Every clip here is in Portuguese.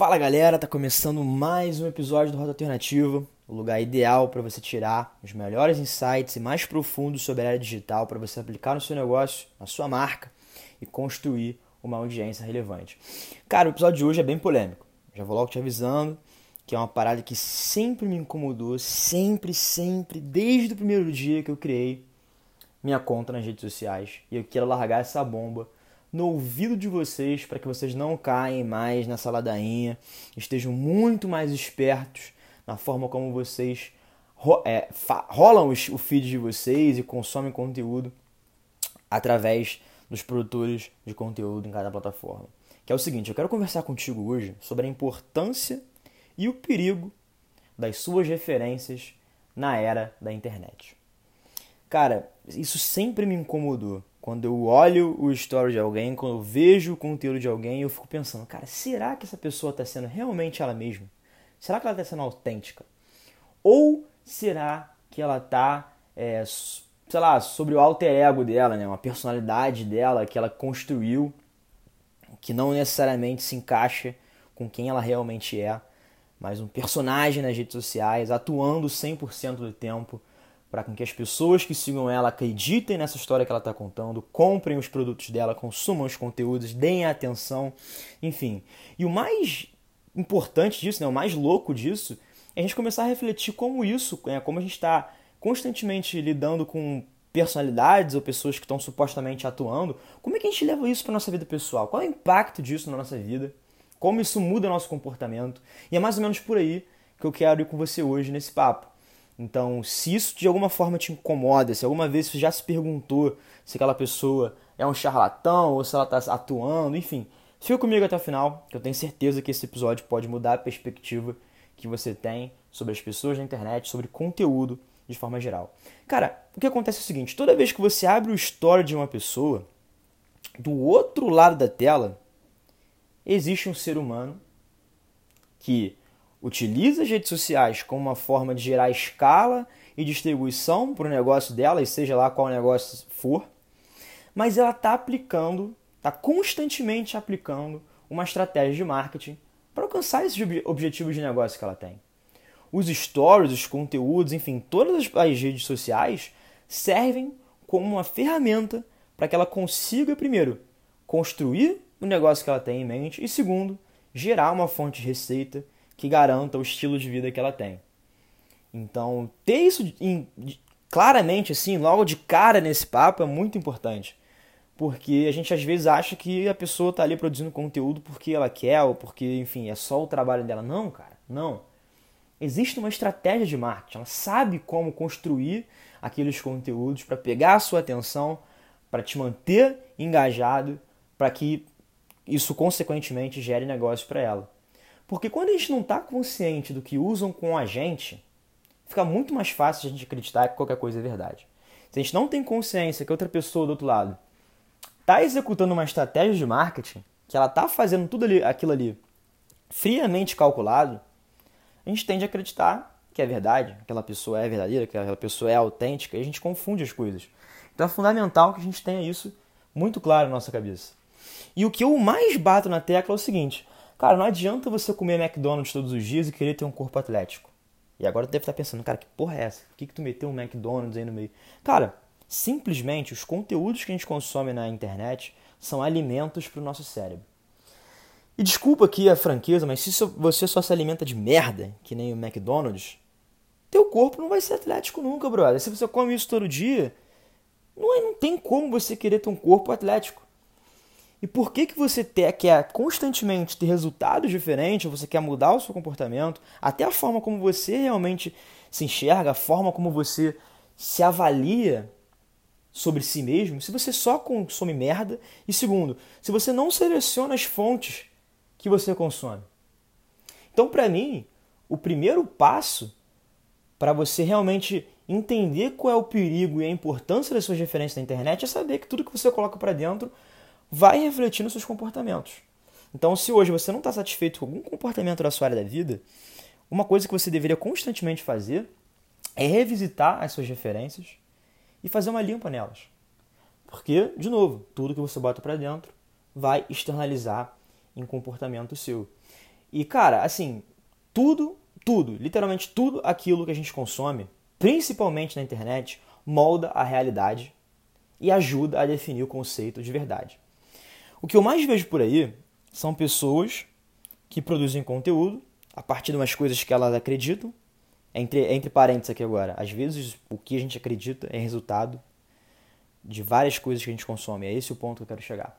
Fala galera, tá começando mais um episódio do Rota Alternativa, o lugar ideal para você tirar os melhores insights e mais profundos sobre a área digital para você aplicar no seu negócio, na sua marca e construir uma audiência relevante. Cara, o episódio de hoje é bem polêmico. Já vou logo te avisando que é uma parada que sempre me incomodou, sempre, sempre, desde o primeiro dia que eu criei minha conta nas redes sociais e eu quero largar essa bomba no ouvido de vocês para que vocês não caem mais nessa ladainha, estejam muito mais espertos na forma como vocês é, rolam o feed de vocês e consomem conteúdo através dos produtores de conteúdo em cada plataforma. Que é o seguinte, eu quero conversar contigo hoje sobre a importância e o perigo das suas referências na era da internet. Cara, isso sempre me incomodou. Quando eu olho o story de alguém, quando eu vejo o conteúdo de alguém, eu fico pensando, cara, será que essa pessoa está sendo realmente ela mesma? Será que ela está sendo autêntica? Ou será que ela está, é, sei lá, sobre o alter ego dela, né? uma personalidade dela que ela construiu, que não necessariamente se encaixa com quem ela realmente é, mas um personagem nas redes sociais, atuando 100% do tempo para que as pessoas que sigam ela acreditem nessa história que ela está contando, comprem os produtos dela, consumam os conteúdos, deem atenção, enfim. E o mais importante disso, né, o mais louco disso, é a gente começar a refletir como isso, é, como a gente está constantemente lidando com personalidades ou pessoas que estão supostamente atuando, como é que a gente leva isso para nossa vida pessoal? Qual é o impacto disso na nossa vida? Como isso muda nosso comportamento? E é mais ou menos por aí que eu quero ir com você hoje nesse papo. Então, se isso de alguma forma te incomoda, se alguma vez você já se perguntou se aquela pessoa é um charlatão ou se ela está atuando, enfim, fica comigo até o final, que eu tenho certeza que esse episódio pode mudar a perspectiva que você tem sobre as pessoas na internet, sobre conteúdo de forma geral. Cara, o que acontece é o seguinte: toda vez que você abre o story de uma pessoa, do outro lado da tela existe um ser humano que utiliza as redes sociais como uma forma de gerar escala e distribuição para o negócio dela, e seja lá qual negócio for, mas ela está aplicando, está constantemente aplicando uma estratégia de marketing para alcançar esses objetivos de negócio que ela tem. Os stories, os conteúdos, enfim, todas as redes sociais servem como uma ferramenta para que ela consiga, primeiro, construir o negócio que ela tem em mente e, segundo, gerar uma fonte de receita que garanta o estilo de vida que ela tem. Então, ter isso em, claramente, assim, logo de cara nesse papo é muito importante. Porque a gente às vezes acha que a pessoa está ali produzindo conteúdo porque ela quer ou porque, enfim, é só o trabalho dela. Não, cara, não. Existe uma estratégia de marketing. Ela sabe como construir aqueles conteúdos para pegar a sua atenção, para te manter engajado, para que isso consequentemente gere negócio para ela. Porque quando a gente não está consciente do que usam com a gente, fica muito mais fácil a gente acreditar que qualquer coisa é verdade. Se a gente não tem consciência que outra pessoa do outro lado está executando uma estratégia de marketing, que ela está fazendo tudo ali, aquilo ali friamente calculado, a gente tende a acreditar que é verdade, que aquela pessoa é verdadeira, que aquela pessoa é autêntica, e a gente confunde as coisas. Então é fundamental que a gente tenha isso muito claro na nossa cabeça. E o que eu mais bato na tecla é o seguinte: Cara, não adianta você comer McDonald's todos os dias e querer ter um corpo atlético. E agora tu deve estar pensando, cara, que porra é essa? Por que, que tu meteu um McDonald's aí no meio? Cara, simplesmente os conteúdos que a gente consome na internet são alimentos para o nosso cérebro. E desculpa aqui a franqueza, mas se você só se alimenta de merda, que nem o McDonald's, teu corpo não vai ser atlético nunca, brother. Se você come isso todo dia, não, é, não tem como você querer ter um corpo atlético. E por que, que você ter, quer constantemente ter resultados diferentes, você quer mudar o seu comportamento, até a forma como você realmente se enxerga, a forma como você se avalia sobre si mesmo, se você só consome merda, e segundo, se você não seleciona as fontes que você consome. Então, para mim, o primeiro passo para você realmente entender qual é o perigo e a importância das suas referências na internet é saber que tudo que você coloca para dentro vai refletir nos seus comportamentos. Então, se hoje você não está satisfeito com algum comportamento da sua área da vida, uma coisa que você deveria constantemente fazer é revisitar as suas referências e fazer uma limpa nelas. Porque, de novo, tudo que você bota para dentro vai externalizar em comportamento seu. E, cara, assim, tudo, tudo, literalmente tudo aquilo que a gente consome, principalmente na internet, molda a realidade e ajuda a definir o conceito de verdade. O que eu mais vejo por aí são pessoas que produzem conteúdo a partir de umas coisas que elas acreditam. Entre, entre parênteses aqui agora, às vezes o que a gente acredita é resultado de várias coisas que a gente consome. É esse o ponto que eu quero chegar.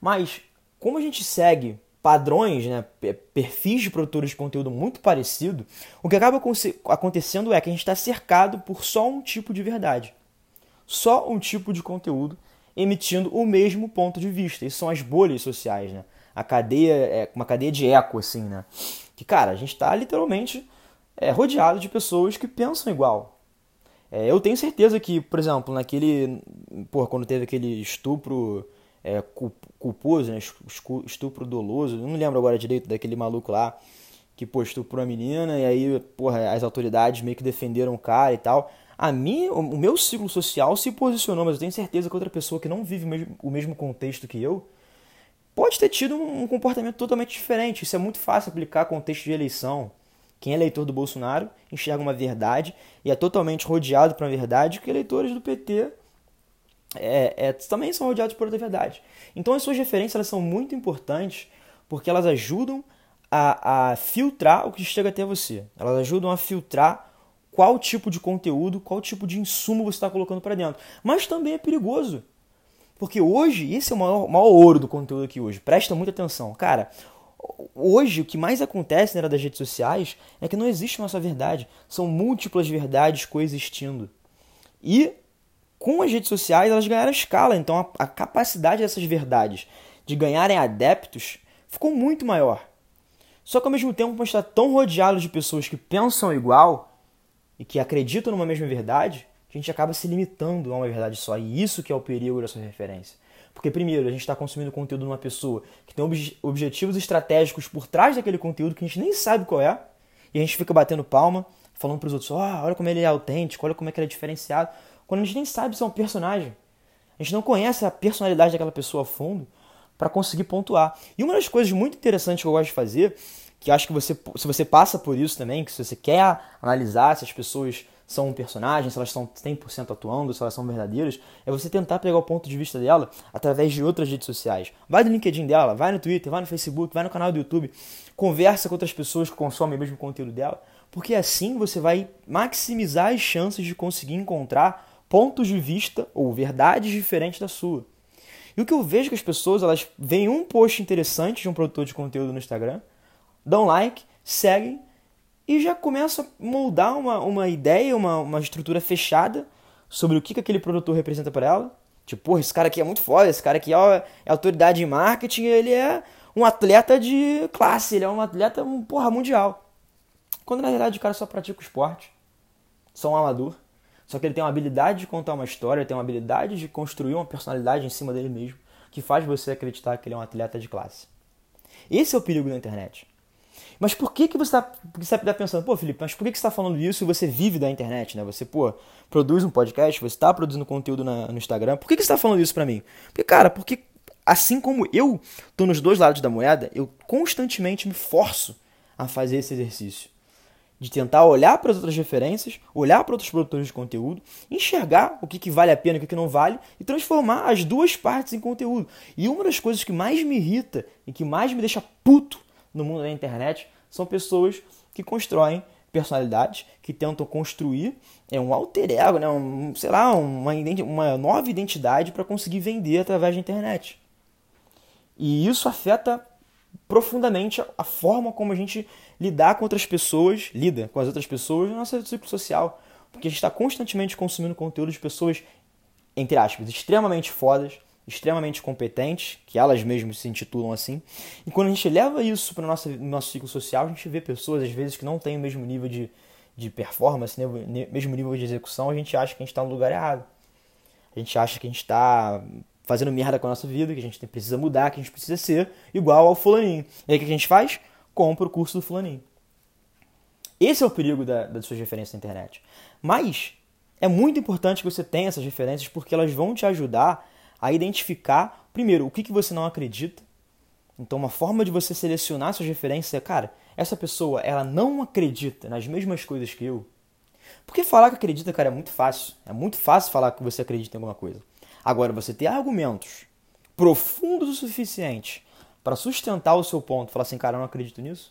Mas, como a gente segue padrões, né, perfis de produtores de conteúdo muito parecido, o que acaba acontecendo é que a gente está cercado por só um tipo de verdade. Só um tipo de conteúdo emitindo o mesmo ponto de vista. Isso são as bolhas sociais, né? A cadeia é uma cadeia de eco, assim, né? Que, cara, a gente está literalmente é, rodeado de pessoas que pensam igual. É, eu tenho certeza que, por exemplo, naquele. Porra, quando teve aquele estupro é, culposo, né? Estupro doloso, não lembro agora direito daquele maluco lá que pô, estuprou a menina e aí, porra, as autoridades meio que defenderam o cara e tal. A mim, o meu ciclo social se posicionou, mas eu tenho certeza que outra pessoa que não vive o mesmo contexto que eu pode ter tido um comportamento totalmente diferente. Isso é muito fácil aplicar contexto de eleição. Quem é eleitor do Bolsonaro enxerga uma verdade e é totalmente rodeado por uma verdade que eleitores do PT é, é, também são rodeados por outra verdade. Então as suas referências elas são muito importantes porque elas ajudam a, a filtrar o que chega até você. Elas ajudam a filtrar qual tipo de conteúdo, qual tipo de insumo você está colocando para dentro. Mas também é perigoso. Porque hoje, esse é o maior, maior ouro do conteúdo aqui hoje. Presta muita atenção. Cara, hoje o que mais acontece na era das redes sociais é que não existe uma só verdade. São múltiplas verdades coexistindo. E com as redes sociais elas ganharam escala. Então a, a capacidade dessas verdades de ganharem adeptos ficou muito maior. Só que ao mesmo tempo, por estar tão rodeado de pessoas que pensam igual, e que acreditam numa mesma verdade, a gente acaba se limitando a uma verdade só. E isso que é o perigo dessa referência. Porque, primeiro, a gente está consumindo conteúdo de uma pessoa que tem ob objetivos estratégicos por trás daquele conteúdo que a gente nem sabe qual é, e a gente fica batendo palma, falando para os outros: oh, olha como ele é autêntico, olha como é que ele é diferenciado, quando a gente nem sabe se é um personagem. A gente não conhece a personalidade daquela pessoa a fundo para conseguir pontuar. E uma das coisas muito interessantes que eu gosto de fazer que acho que você, se você passa por isso também, que se você quer analisar se as pessoas são personagem, se elas estão 100% atuando, se elas são verdadeiras, é você tentar pegar o ponto de vista dela através de outras redes sociais. Vai no LinkedIn dela, vai no Twitter, vai no Facebook, vai no canal do YouTube, conversa com outras pessoas que consomem o mesmo conteúdo dela, porque assim você vai maximizar as chances de conseguir encontrar pontos de vista ou verdades diferentes da sua. E o que eu vejo que as pessoas, elas veem um post interessante de um produtor de conteúdo no Instagram, dão like, seguem e já começam a moldar uma, uma ideia, uma, uma estrutura fechada sobre o que, que aquele produtor representa para ela. Tipo, porra, esse cara aqui é muito foda, esse cara aqui é, é autoridade em marketing, ele é um atleta de classe, ele é um atleta, porra, mundial. Quando na verdade o cara só pratica o esporte, só um amador. Só que ele tem uma habilidade de contar uma história, tem uma habilidade de construir uma personalidade em cima dele mesmo, que faz você acreditar que ele é um atleta de classe. Esse é o perigo da internet. Mas por que, que você está pensando, pô, Felipe, mas por que, que você está falando isso e você vive da internet, né? Você, pô, produz um podcast, você está produzindo conteúdo na, no Instagram. Por que, que você está falando isso para mim? Porque, cara, porque assim como eu tô nos dois lados da moeda, eu constantemente me forço a fazer esse exercício. De tentar olhar para as outras referências, olhar para outros produtores de conteúdo, enxergar o que, que vale a pena e o que, que não vale e transformar as duas partes em conteúdo. E uma das coisas que mais me irrita e que mais me deixa puto no mundo da internet são pessoas que constroem personalidades, que tentam construir é um alter ego, né? um, sei lá, uma, uma nova identidade para conseguir vender através da internet. E isso afeta profundamente a forma como a gente lidar com outras pessoas, lida com as outras pessoas no nosso ciclo social. Porque a gente está constantemente consumindo conteúdo de pessoas, entre aspas, extremamente fodas, extremamente competentes, que elas mesmas se intitulam assim. E quando a gente leva isso para o nosso, nosso ciclo social, a gente vê pessoas, às vezes, que não têm o mesmo nível de, de performance, né, mesmo nível de execução, a gente acha que a gente está no lugar errado. A gente acha que a gente está fazendo merda com a nossa vida, que a gente precisa mudar, que a gente precisa ser igual ao fulaninho. E aí o que a gente faz? Compra o curso do fulaninho. Esse é o perigo da, das suas referências na internet. Mas é muito importante que você tenha essas referências porque elas vão te ajudar a identificar, primeiro, o que, que você não acredita, Então, uma forma de você selecionar suas referências é, cara, essa pessoa, ela não acredita nas mesmas coisas que eu. Porque falar que acredita, cara, é muito fácil. É muito fácil falar que você acredita em alguma coisa. Agora, você ter argumentos profundos o suficiente para sustentar o seu ponto, falar assim, cara, eu não acredito nisso.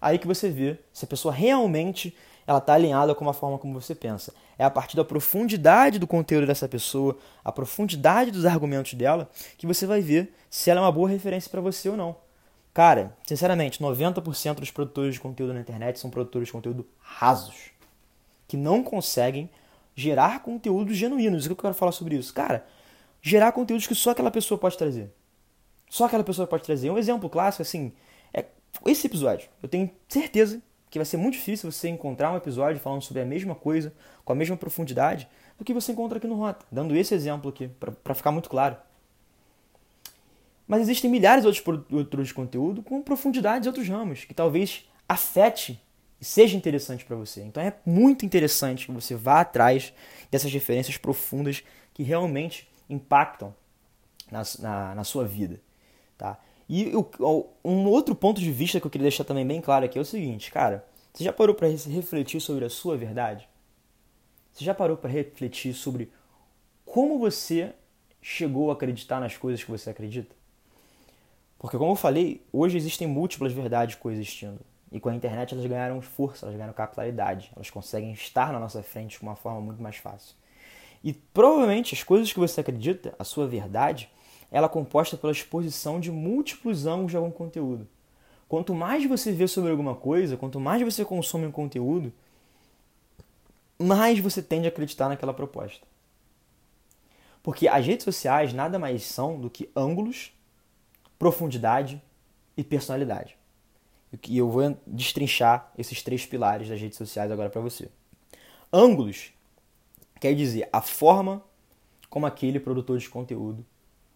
Aí que você vê se a pessoa realmente ela está alinhada com a forma como você pensa. É a partir da profundidade do conteúdo dessa pessoa, a profundidade dos argumentos dela, que você vai ver se ela é uma boa referência para você ou não. Cara, sinceramente, 90% dos produtores de conteúdo na internet são produtores de conteúdo rasos, que não conseguem gerar conteúdos genuínos. O que eu quero falar sobre isso? Cara, gerar conteúdos que só aquela pessoa pode trazer. Só aquela pessoa pode trazer. Um exemplo clássico, assim, é esse episódio. Eu tenho certeza que vai ser muito difícil você encontrar um episódio falando sobre a mesma coisa, com a mesma profundidade, do que você encontra aqui no Rota, dando esse exemplo aqui, para ficar muito claro. Mas existem milhares de outros produtores de conteúdo com profundidades em outros ramos, que talvez afete e seja interessante para você. Então é muito interessante que você vá atrás dessas referências profundas que realmente impactam na, na, na sua vida. Tá? E um outro ponto de vista que eu queria deixar também bem claro aqui é o seguinte, cara, você já parou para refletir sobre a sua verdade? Você já parou para refletir sobre como você chegou a acreditar nas coisas que você acredita? Porque como eu falei, hoje existem múltiplas verdades coexistindo. E com a internet elas ganharam força, elas ganharam capitalidade. Elas conseguem estar na nossa frente de uma forma muito mais fácil. E provavelmente as coisas que você acredita, a sua verdade, ela é composta pela exposição de múltiplos ângulos de algum conteúdo. Quanto mais você vê sobre alguma coisa, quanto mais você consome um conteúdo, mais você tende a acreditar naquela proposta. Porque as redes sociais nada mais são do que ângulos, profundidade e personalidade. E eu vou destrinchar esses três pilares das redes sociais agora para você. Ângulos quer dizer a forma como aquele produtor de conteúdo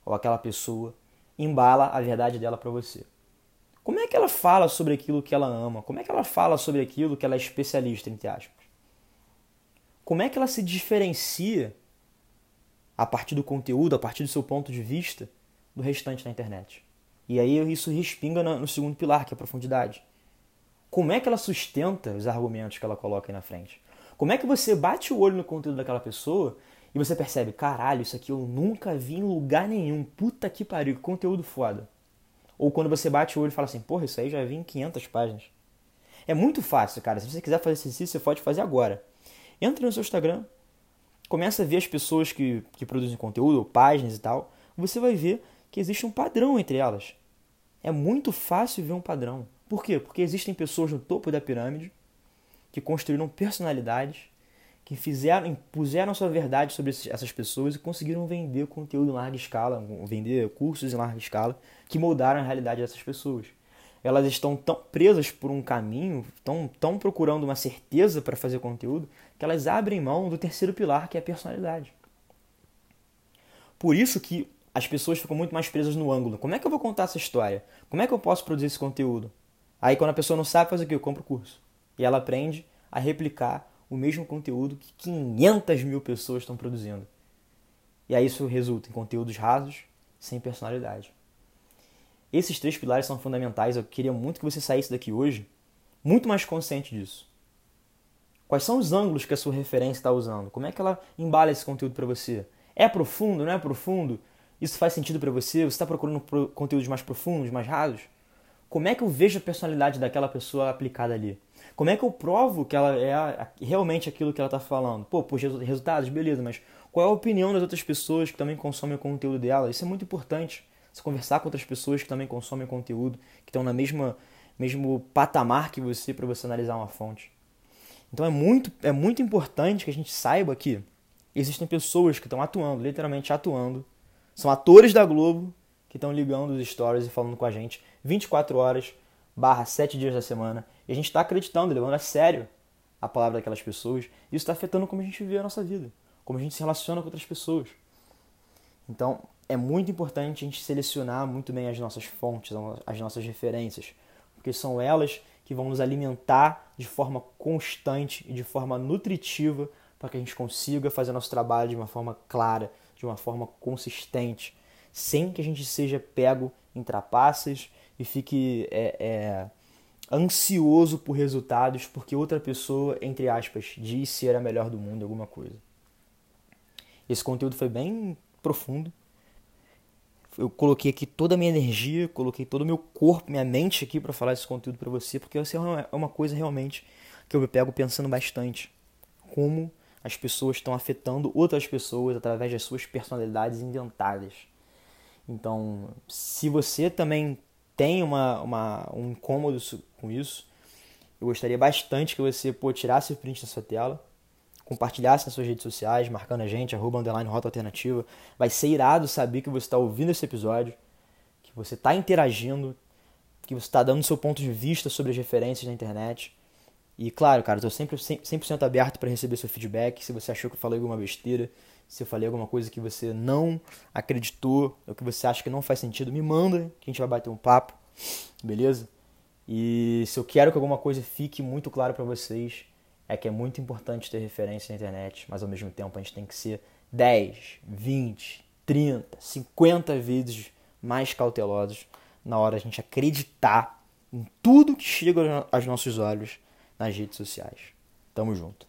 ou aquela pessoa embala a verdade dela para você. Como é que ela fala sobre aquilo que ela ama? Como é que ela fala sobre aquilo que ela é especialista, entre aspas? Como é que ela se diferencia a partir do conteúdo, a partir do seu ponto de vista, do restante da internet? E aí isso respinga no segundo pilar, que é a profundidade. Como é que ela sustenta os argumentos que ela coloca aí na frente? Como é que você bate o olho no conteúdo daquela pessoa e você percebe, caralho, isso aqui eu nunca vi em lugar nenhum. Puta que pariu, que conteúdo foda. Ou quando você bate o olho e fala assim, porra, isso aí já vi em 500 páginas. É muito fácil, cara. Se você quiser fazer esse exercício, você pode fazer agora. Entra no seu Instagram, começa a ver as pessoas que, que produzem conteúdo, ou páginas e tal. Você vai ver que existe um padrão entre elas. É muito fácil ver um padrão. Por quê? Porque existem pessoas no topo da pirâmide que construíram personalidades que fizeram, impuseram sua verdade sobre essas pessoas e conseguiram vender conteúdo em larga escala, vender cursos em larga escala que moldaram a realidade dessas pessoas. Elas estão tão presas por um caminho, tão, tão procurando uma certeza para fazer conteúdo, que elas abrem mão do terceiro pilar, que é a personalidade. Por isso que as pessoas ficam muito mais presas no ângulo. Como é que eu vou contar essa história? Como é que eu posso produzir esse conteúdo? Aí quando a pessoa não sabe fazer o que? Eu compro o curso. E ela aprende a replicar o mesmo conteúdo que 500 mil pessoas estão produzindo. E aí isso resulta em conteúdos rasos, sem personalidade. Esses três pilares são fundamentais. Eu queria muito que você saísse daqui hoje muito mais consciente disso. Quais são os ângulos que a sua referência está usando? Como é que ela embala esse conteúdo para você? É profundo, não é profundo? Isso faz sentido para você? Você está procurando conteúdos mais profundos, mais rasos? Como é que eu vejo a personalidade daquela pessoa aplicada ali? Como é que eu provo que ela é realmente aquilo que ela está falando? Pô, por resultados, beleza, mas qual é a opinião das outras pessoas que também consomem o conteúdo dela? Isso é muito importante. Você conversar com outras pessoas que também consomem conteúdo, que estão na mesma mesmo patamar que você para você analisar uma fonte. Então é muito é muito importante que a gente saiba que existem pessoas que estão atuando, literalmente atuando, são atores da Globo que estão ligando os stories e falando com a gente 24 horas barra 7 dias da semana e a gente está acreditando, levando a sério a palavra daquelas pessoas. E isso está afetando como a gente vê a nossa vida, como a gente se relaciona com outras pessoas. Então, é muito importante a gente selecionar muito bem as nossas fontes, as nossas referências, porque são elas que vão nos alimentar de forma constante e de forma nutritiva para que a gente consiga fazer nosso trabalho de uma forma clara, de uma forma consistente, sem que a gente seja pego em trapaças e fique é, é, ansioso por resultados porque outra pessoa, entre aspas, diz ser a melhor do mundo alguma coisa. Esse conteúdo foi bem profundo. Eu coloquei aqui toda a minha energia, coloquei todo o meu corpo, minha mente aqui para falar esse conteúdo para você, porque essa é uma coisa realmente que eu me pego pensando bastante. Como as pessoas estão afetando outras pessoas através das suas personalidades inventadas. Então, se você também tem uma, uma, um incômodo com isso, eu gostaria bastante que você pô, tirasse o print da sua tela, compartilhasse nas suas redes sociais, marcando a gente, arroba underline rota alternativa. Vai ser irado saber que você está ouvindo esse episódio, que você está interagindo, que você está dando seu ponto de vista sobre as referências na internet. E claro, cara, estou sempre 100% aberto para receber seu feedback. Se você achou que eu falei alguma besteira, se eu falei alguma coisa que você não acreditou, ou que você acha que não faz sentido, me manda, que a gente vai bater um papo, beleza? E se eu quero que alguma coisa fique muito claro para vocês, é que é muito importante ter referência na internet, mas ao mesmo tempo a gente tem que ser 10, 20, 30, 50 vezes mais cautelosos na hora a gente acreditar em tudo que chega aos nossos olhos nas redes sociais. Tamo junto.